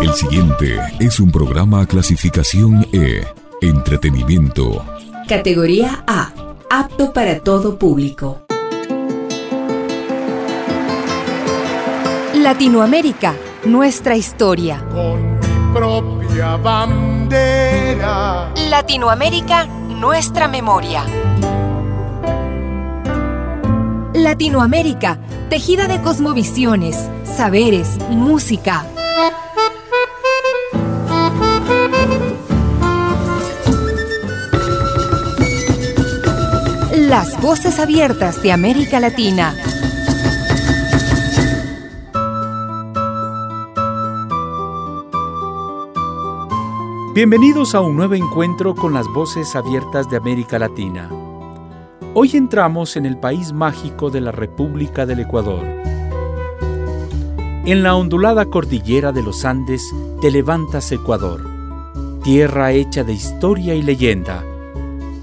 El siguiente es un programa clasificación E, entretenimiento. Categoría A, apto para todo público. Latinoamérica, nuestra historia. Con mi propia bandera. Latinoamérica, nuestra memoria. Latinoamérica, tejida de cosmovisiones, saberes, música. Las voces abiertas de América Latina. Bienvenidos a un nuevo encuentro con las voces abiertas de América Latina. Hoy entramos en el país mágico de la República del Ecuador. En la ondulada cordillera de los Andes te levantas Ecuador, tierra hecha de historia y leyenda,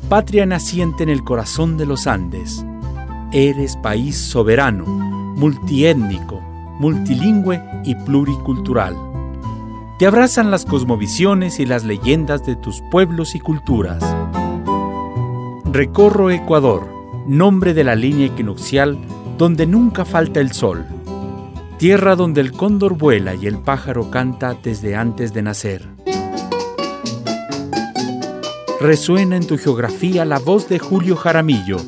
patria naciente en el corazón de los Andes. Eres país soberano, multiétnico, multilingüe y pluricultural. Te abrazan las cosmovisiones y las leyendas de tus pueblos y culturas. Recorro Ecuador, nombre de la línea equinoccial donde nunca falta el sol. Tierra donde el cóndor vuela y el pájaro canta desde antes de nacer. Resuena en tu geografía la voz de Julio Jaramillo,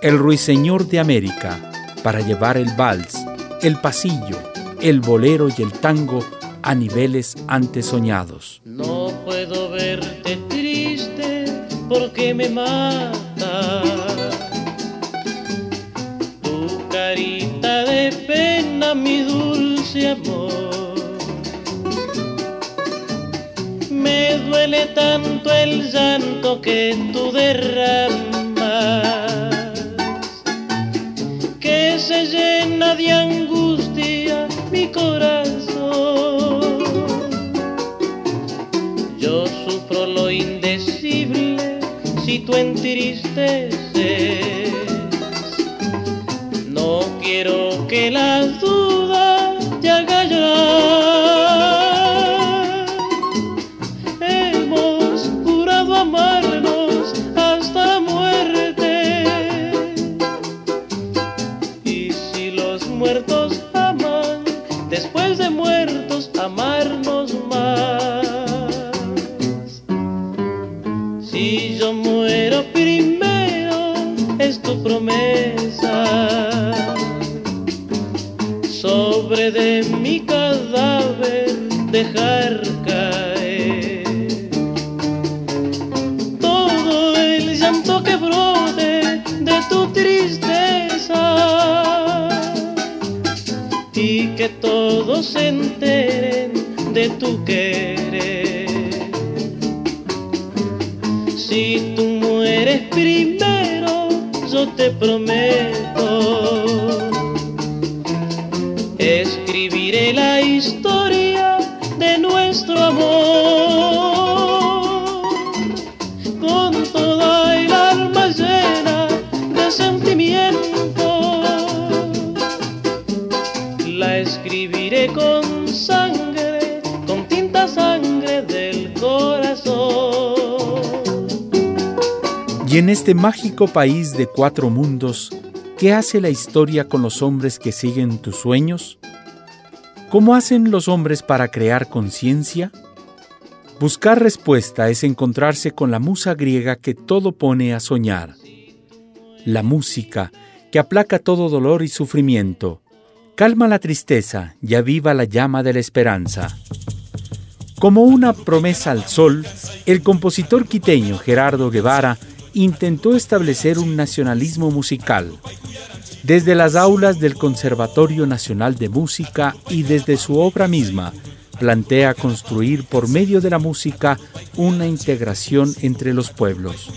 el ruiseñor de América, para llevar el vals, el pasillo, el bolero y el tango a niveles antes soñados. No puedo verte triste porque me mata. Tu carita de pena, mi dulce amor. Duele tanto el llanto que tú derramas, que se llena de angustia mi corazón. Yo sufro lo indecible si tú entristeces. No quiero que las De mi cadáver dejar caer todo el llanto que brote de tu tristeza y que todos se enteren de tu querer. Si tú mueres primero, yo te prometo. Escribiré la historia de nuestro amor con toda el alma llena de sentimiento. La escribiré con sangre, con tinta sangre del corazón. Y en este mágico país de cuatro mundos, ¿qué hace la historia con los hombres que siguen tus sueños? ¿Cómo hacen los hombres para crear conciencia? Buscar respuesta es encontrarse con la musa griega que todo pone a soñar. La música que aplaca todo dolor y sufrimiento, calma la tristeza y aviva la llama de la esperanza. Como una promesa al sol, el compositor quiteño Gerardo Guevara intentó establecer un nacionalismo musical. Desde las aulas del Conservatorio Nacional de Música y desde su obra misma, plantea construir por medio de la música una integración entre los pueblos.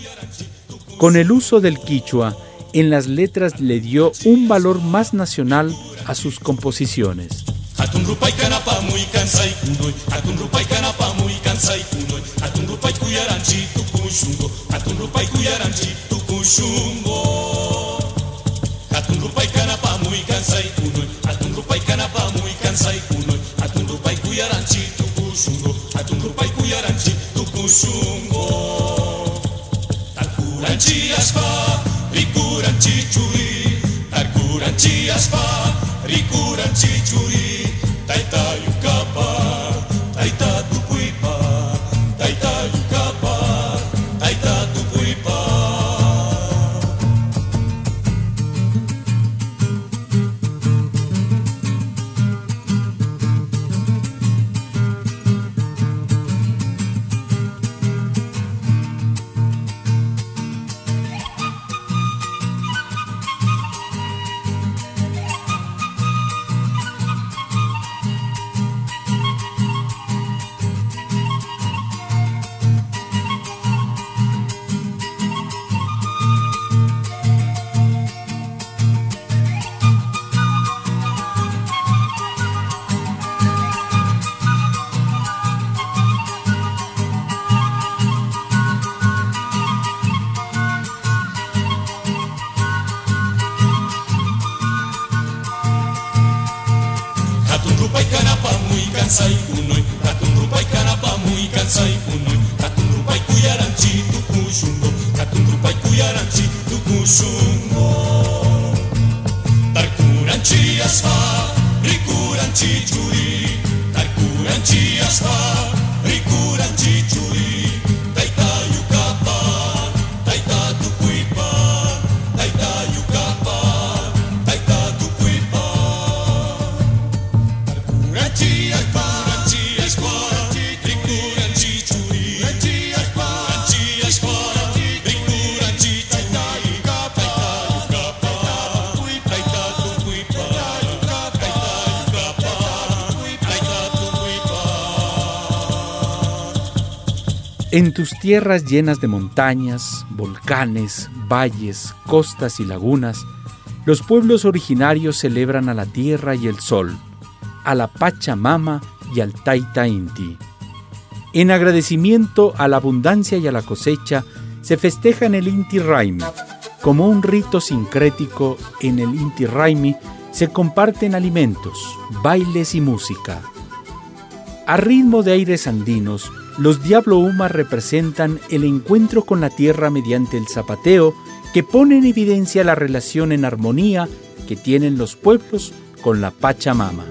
Con el uso del quichua, en las letras le dio un valor más nacional a sus composiciones. 记住你。En tus tierras llenas de montañas, volcanes, valles, costas y lagunas, los pueblos originarios celebran a la tierra y el sol, a la Pachamama y al Taita Inti. En agradecimiento a la abundancia y a la cosecha, se festeja en el Inti Raimi. Como un rito sincrético, en el Inti Raimi se comparten alimentos, bailes y música. A ritmo de aires andinos, los Diablo Uma representan el encuentro con la tierra mediante el zapateo que pone en evidencia la relación en armonía que tienen los pueblos con la Pachamama.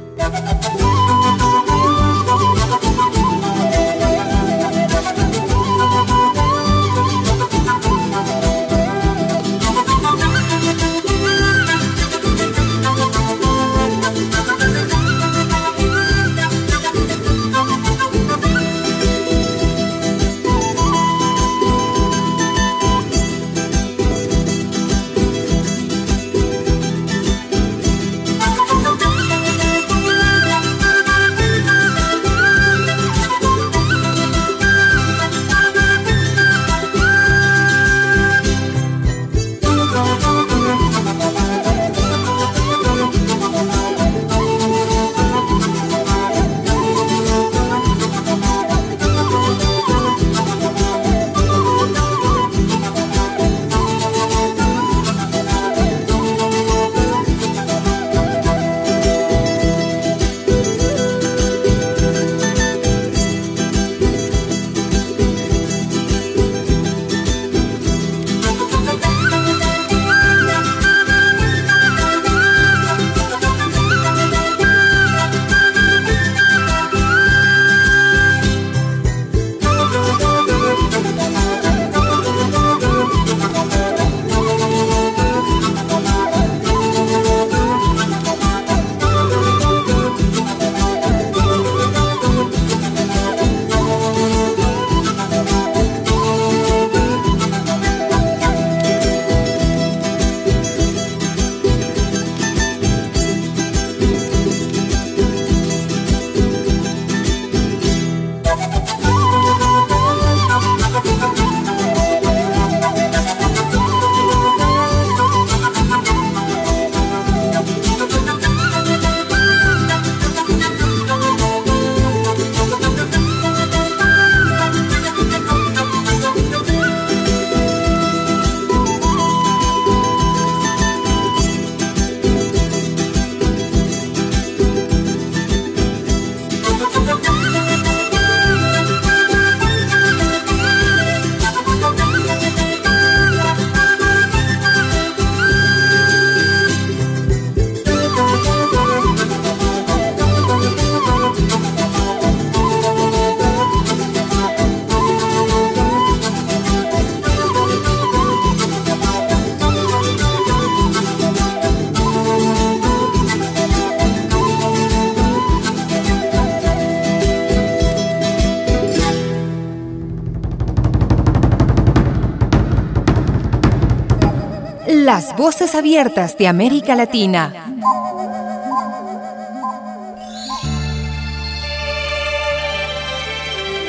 Voces abiertas de América Latina.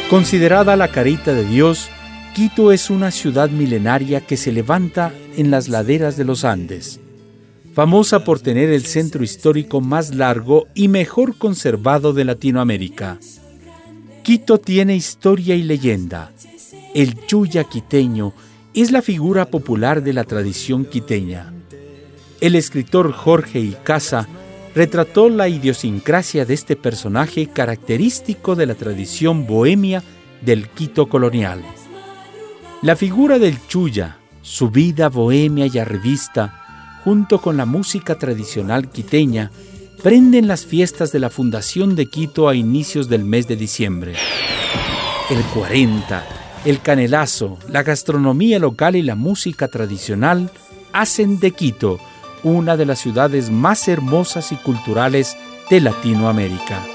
Considerada la carita de Dios, Quito es una ciudad milenaria que se levanta en las laderas de los Andes, famosa por tener el centro histórico más largo y mejor conservado de Latinoamérica. Quito tiene historia y leyenda. El chuya quiteño es la figura popular de la tradición quiteña. El escritor Jorge Icaza retrató la idiosincrasia de este personaje característico de la tradición bohemia del Quito colonial. La figura del Chuya, su vida bohemia y arribista, junto con la música tradicional quiteña, prenden las fiestas de la fundación de Quito a inicios del mes de diciembre. El 40, el canelazo, la gastronomía local y la música tradicional hacen de Quito una de las ciudades más hermosas y culturales de Latinoamérica.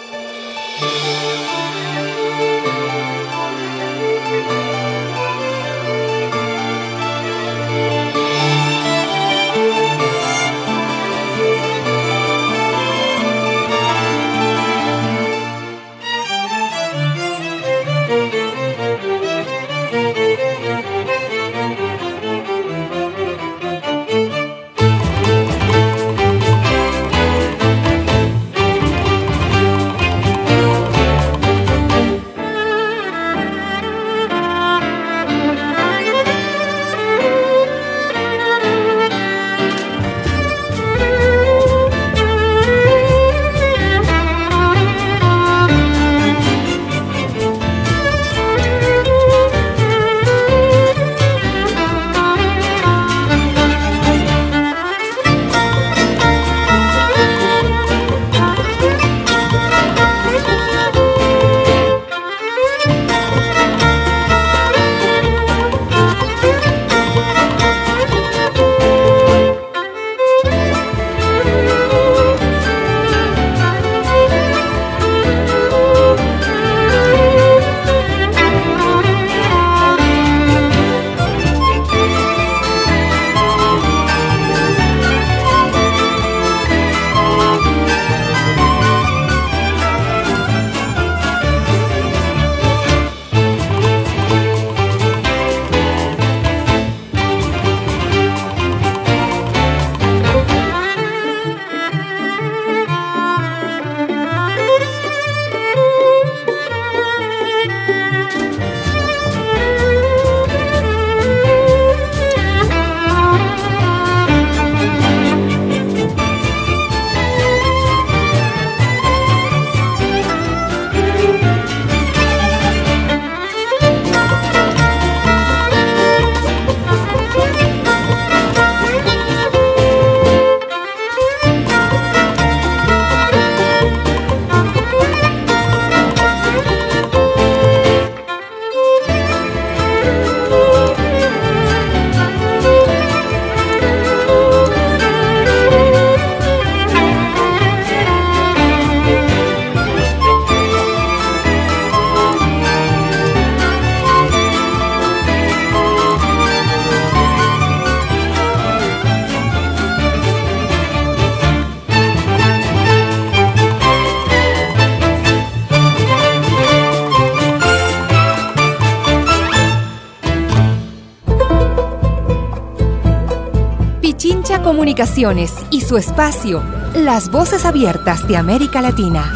Y su espacio, Las Voces Abiertas de América Latina.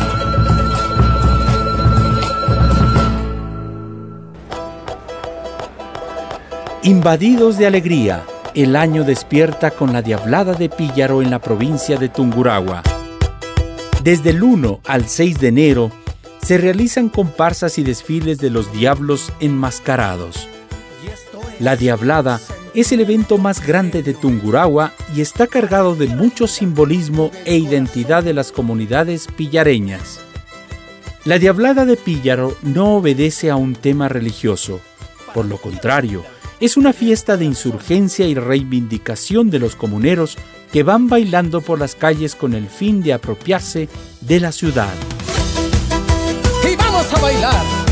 Invadidos de alegría, el año despierta con la Diablada de Píllaro en la provincia de Tunguragua. Desde el 1 al 6 de enero se realizan comparsas y desfiles de los diablos enmascarados. La Diablada es el evento más grande de Tungurahua y está cargado de mucho simbolismo e identidad de las comunidades pillareñas. La Diablada de Píllaro no obedece a un tema religioso, por lo contrario, es una fiesta de insurgencia y reivindicación de los comuneros que van bailando por las calles con el fin de apropiarse de la ciudad. ¡Y vamos a bailar!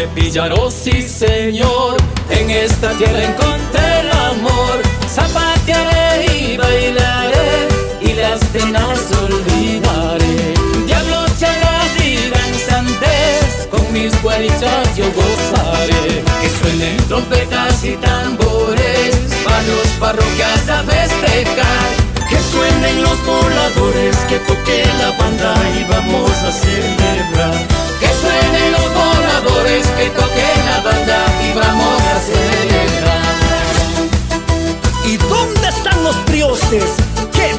Soy de Pillaró, sí señor. En esta tierra encontré el amor. Zapatearé y bailaré y las penas olvidaré. Diablo, chalas y danzantes, con mis guarichas yo gozaré. Que suenen trompetas y tambores, manos parroquias a festejar que suenen los voladores, que toque la banda y vamos a celebrar. Suenen los voladores, que toque la banda y vamos a celebrar. ¿Y dónde están los prioses? Que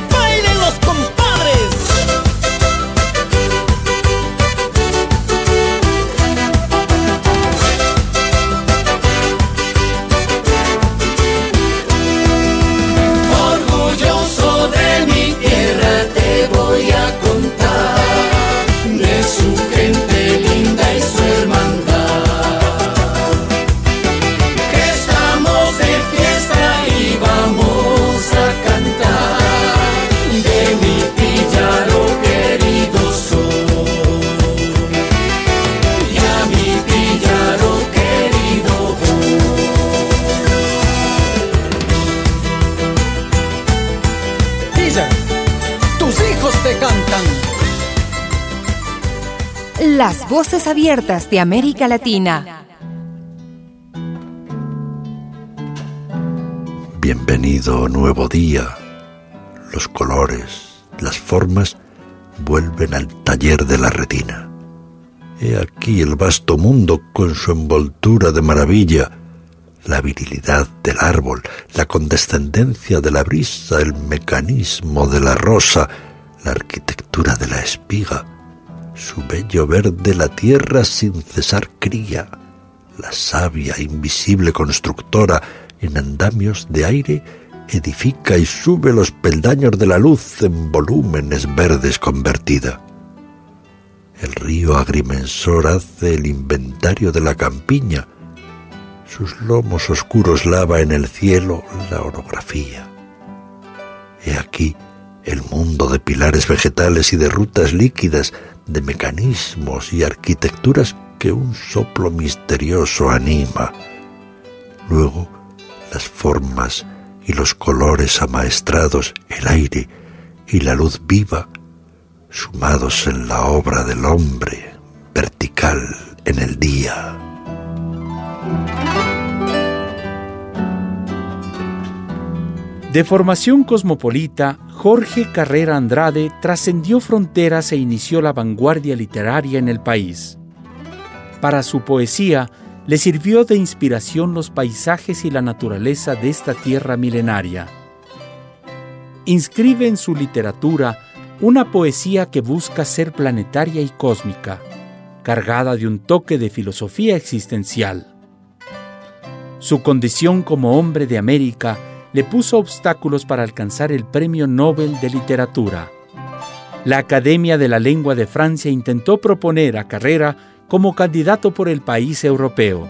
voces abiertas de América Latina. Bienvenido nuevo día. Los colores, las formas vuelven al taller de la retina. He aquí el vasto mundo con su envoltura de maravilla, la virilidad del árbol, la condescendencia de la brisa, el mecanismo de la rosa, la arquitectura de la espiga, su bello verde la tierra sin cesar cría, la sabia invisible constructora en andamios de aire edifica y sube los peldaños de la luz en volúmenes verdes convertida. El río agrimensor hace el inventario de la campiña, sus lomos oscuros lava en el cielo la orografía. He aquí el mundo de pilares vegetales y de rutas líquidas de mecanismos y arquitecturas que un soplo misterioso anima. Luego, las formas y los colores amaestrados, el aire y la luz viva, sumados en la obra del hombre, vertical en el día. De formación cosmopolita, Jorge Carrera Andrade trascendió fronteras e inició la vanguardia literaria en el país. Para su poesía, le sirvió de inspiración los paisajes y la naturaleza de esta tierra milenaria. Inscribe en su literatura una poesía que busca ser planetaria y cósmica, cargada de un toque de filosofía existencial. Su condición como hombre de América le puso obstáculos para alcanzar el Premio Nobel de Literatura. La Academia de la Lengua de Francia intentó proponer a Carrera como candidato por el país europeo.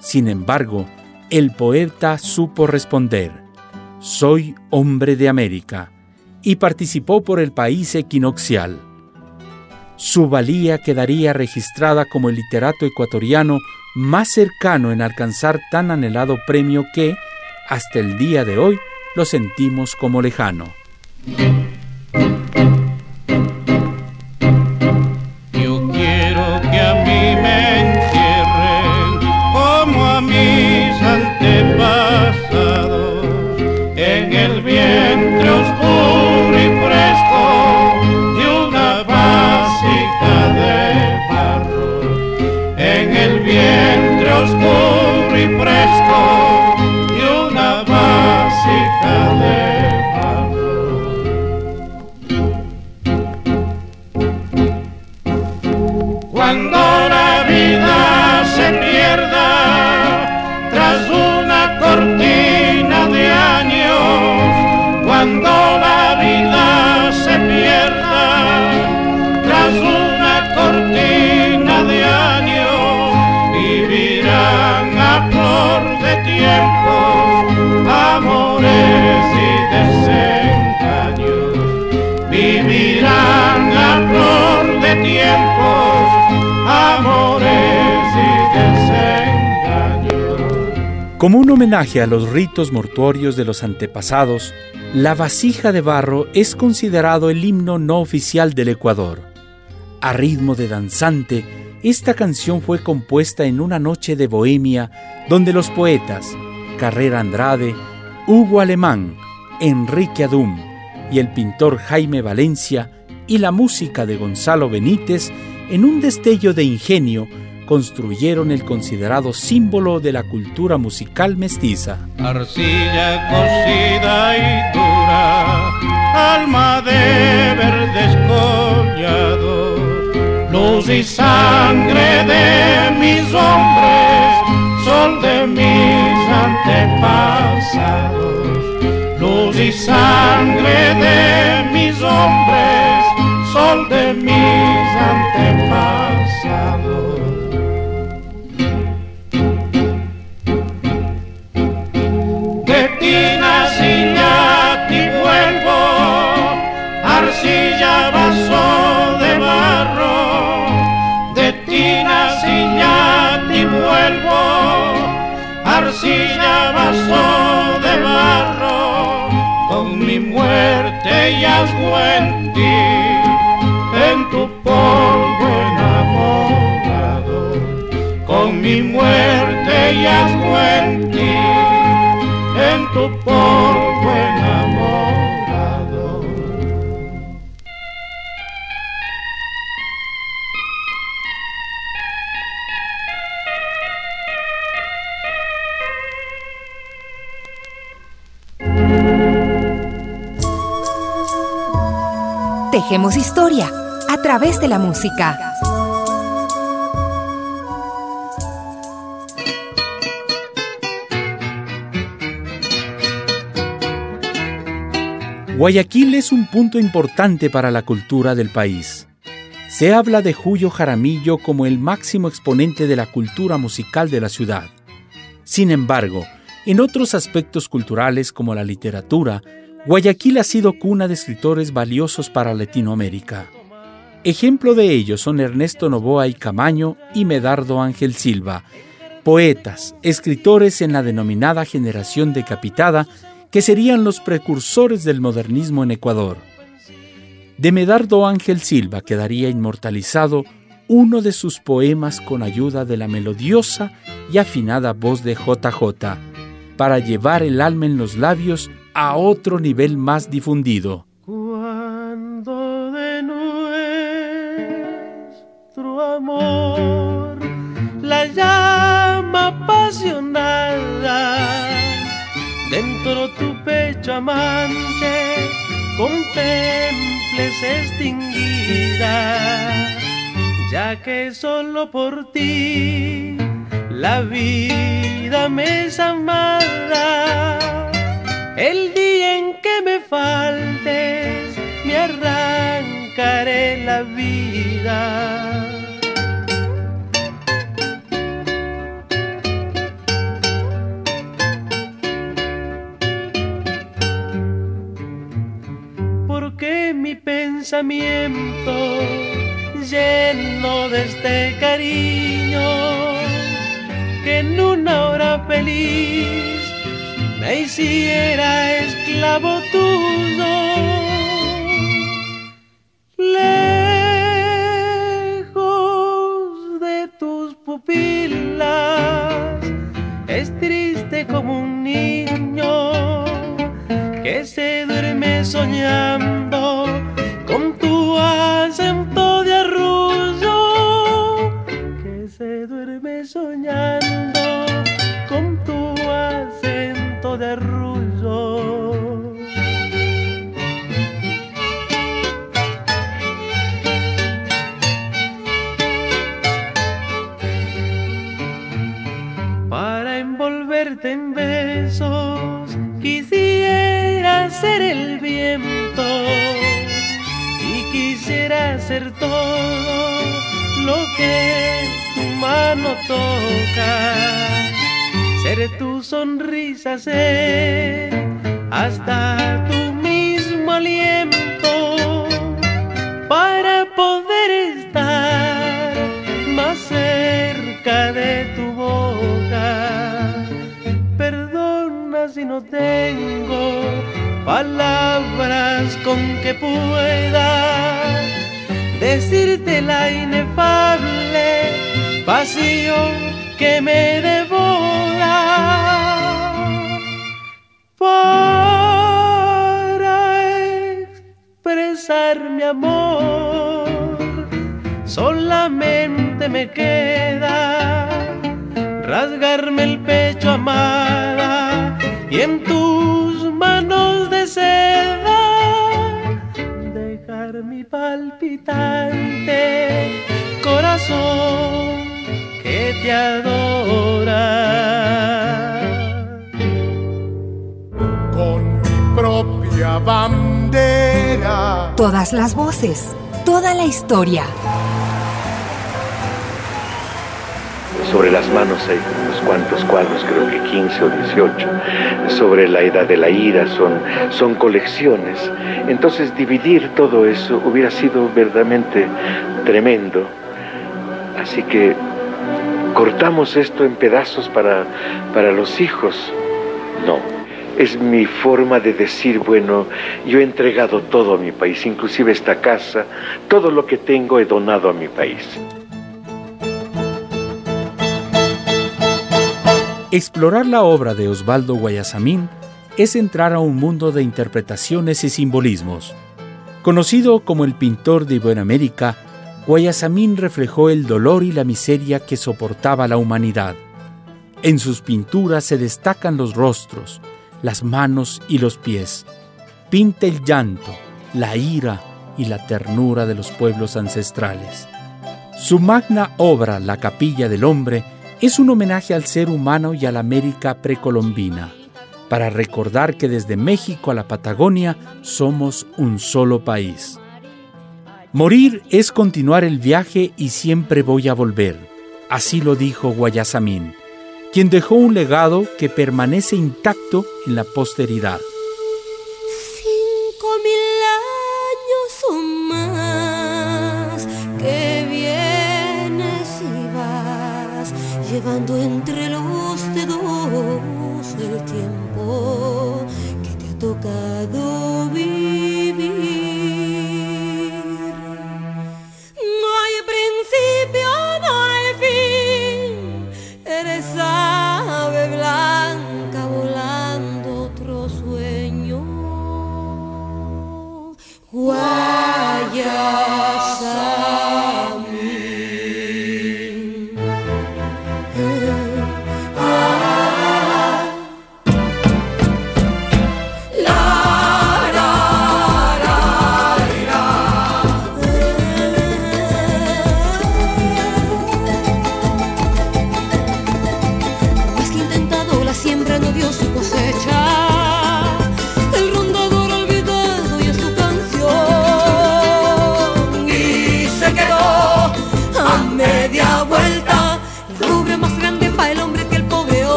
Sin embargo, el poeta supo responder, Soy hombre de América, y participó por el país equinoccial. Su valía quedaría registrada como el literato ecuatoriano más cercano en alcanzar tan anhelado premio que, hasta el día de hoy lo sentimos como lejano. Como un homenaje a los ritos mortuorios de los antepasados, la vasija de barro es considerado el himno no oficial del Ecuador. A ritmo de danzante, esta canción fue compuesta en una noche de bohemia donde los poetas Carrera Andrade, Hugo Alemán, Enrique Adum y el pintor Jaime Valencia y la música de Gonzalo Benítez, en un destello de ingenio, construyeron el considerado símbolo de la cultura musical mestiza. Arcilla cocida y dura, alma de verdes collados, luz y sangre de mis hombres, sol de mis antepasados, luz y sangre de muerte yazgo en ti, en tu polvo enamorado, con mi muerte yazgo en ti, Historia a través de la música. Guayaquil es un punto importante para la cultura del país. Se habla de Julio Jaramillo como el máximo exponente de la cultura musical de la ciudad. Sin embargo, en otros aspectos culturales como la literatura, Guayaquil ha sido cuna de escritores valiosos para Latinoamérica. Ejemplo de ellos son Ernesto Novoa y Camaño y Medardo Ángel Silva, poetas, escritores en la denominada generación decapitada, que serían los precursores del modernismo en Ecuador. De Medardo Ángel Silva quedaría inmortalizado uno de sus poemas con ayuda de la melodiosa y afinada voz de JJ, para llevar el alma en los labios a otro nivel más difundido. Cuando de nuestro amor la llama apasionada dentro tu pecho amante contemples extinguida, ya que solo por ti la vida me es amada. El día en que me faltes, me arrancaré la vida. Porque mi pensamiento lleno de este cariño que en una hora feliz me hiciera esclavo tuyo. Quisiera ser todo lo que tu mano toca ser tu sonrisa, ser hasta tu mismo aliento para poder estar más cerca de tu boca. casi no tengo palabras con que pueda decirte la inefable pasión que me devora. Para expresar mi amor, solamente me queda rasgarme el pecho amada y en tus manos de seda dejar mi palpitante corazón que te adora. Con mi propia bandera. Todas las voces, toda la historia. Sobre las manos hay unos cuantos cuadros, creo que 15 o 18. Sobre la edad de la ira son, son colecciones. Entonces dividir todo eso hubiera sido verdaderamente tremendo. Así que cortamos esto en pedazos para, para los hijos. No, es mi forma de decir, bueno, yo he entregado todo a mi país, inclusive esta casa, todo lo que tengo he donado a mi país. Explorar la obra de Osvaldo Guayasamín es entrar a un mundo de interpretaciones y simbolismos. Conocido como el pintor de Iberoamérica, Guayasamín reflejó el dolor y la miseria que soportaba la humanidad. En sus pinturas se destacan los rostros, las manos y los pies. Pinta el llanto, la ira y la ternura de los pueblos ancestrales. Su magna obra, La Capilla del Hombre, es un homenaje al ser humano y a la América precolombina, para recordar que desde México a la Patagonia somos un solo país. Morir es continuar el viaje y siempre voy a volver, así lo dijo Guayasamín, quien dejó un legado que permanece intacto en la posteridad. Llevando entre los dedos el tiempo que te ha tocado vivir.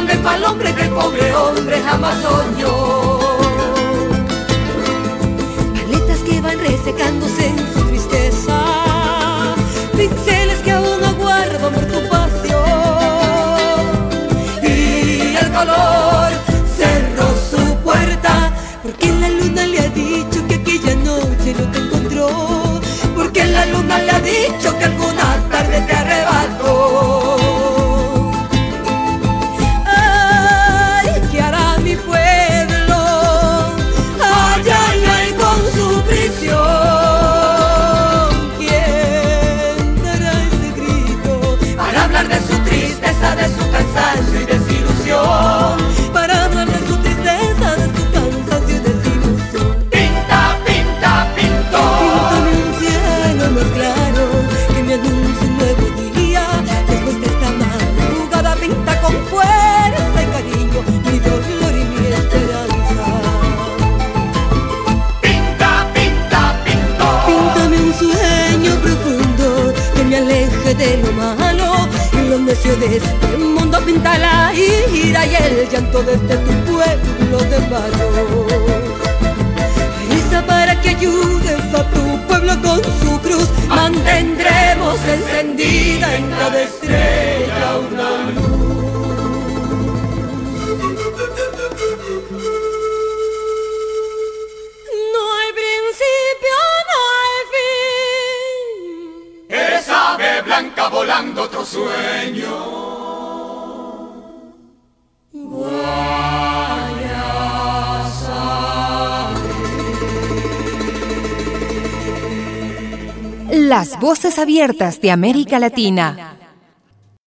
Grande para el hombre que el pobre hombre jamás soñó. Paletas que van resecándose en su tristeza. Pinceles que aún aguardan por tu pasión. Y el color cerró su puerta. Porque la luna le ha dicho que aquella noche no te encontró. Porque la luna le ha dicho que alguna tarde te llanto desde tu pueblo de barro. Reza para que ayudes a tu pueblo con su cruz. Mantendremos encendida en cada abiertas de América Latina.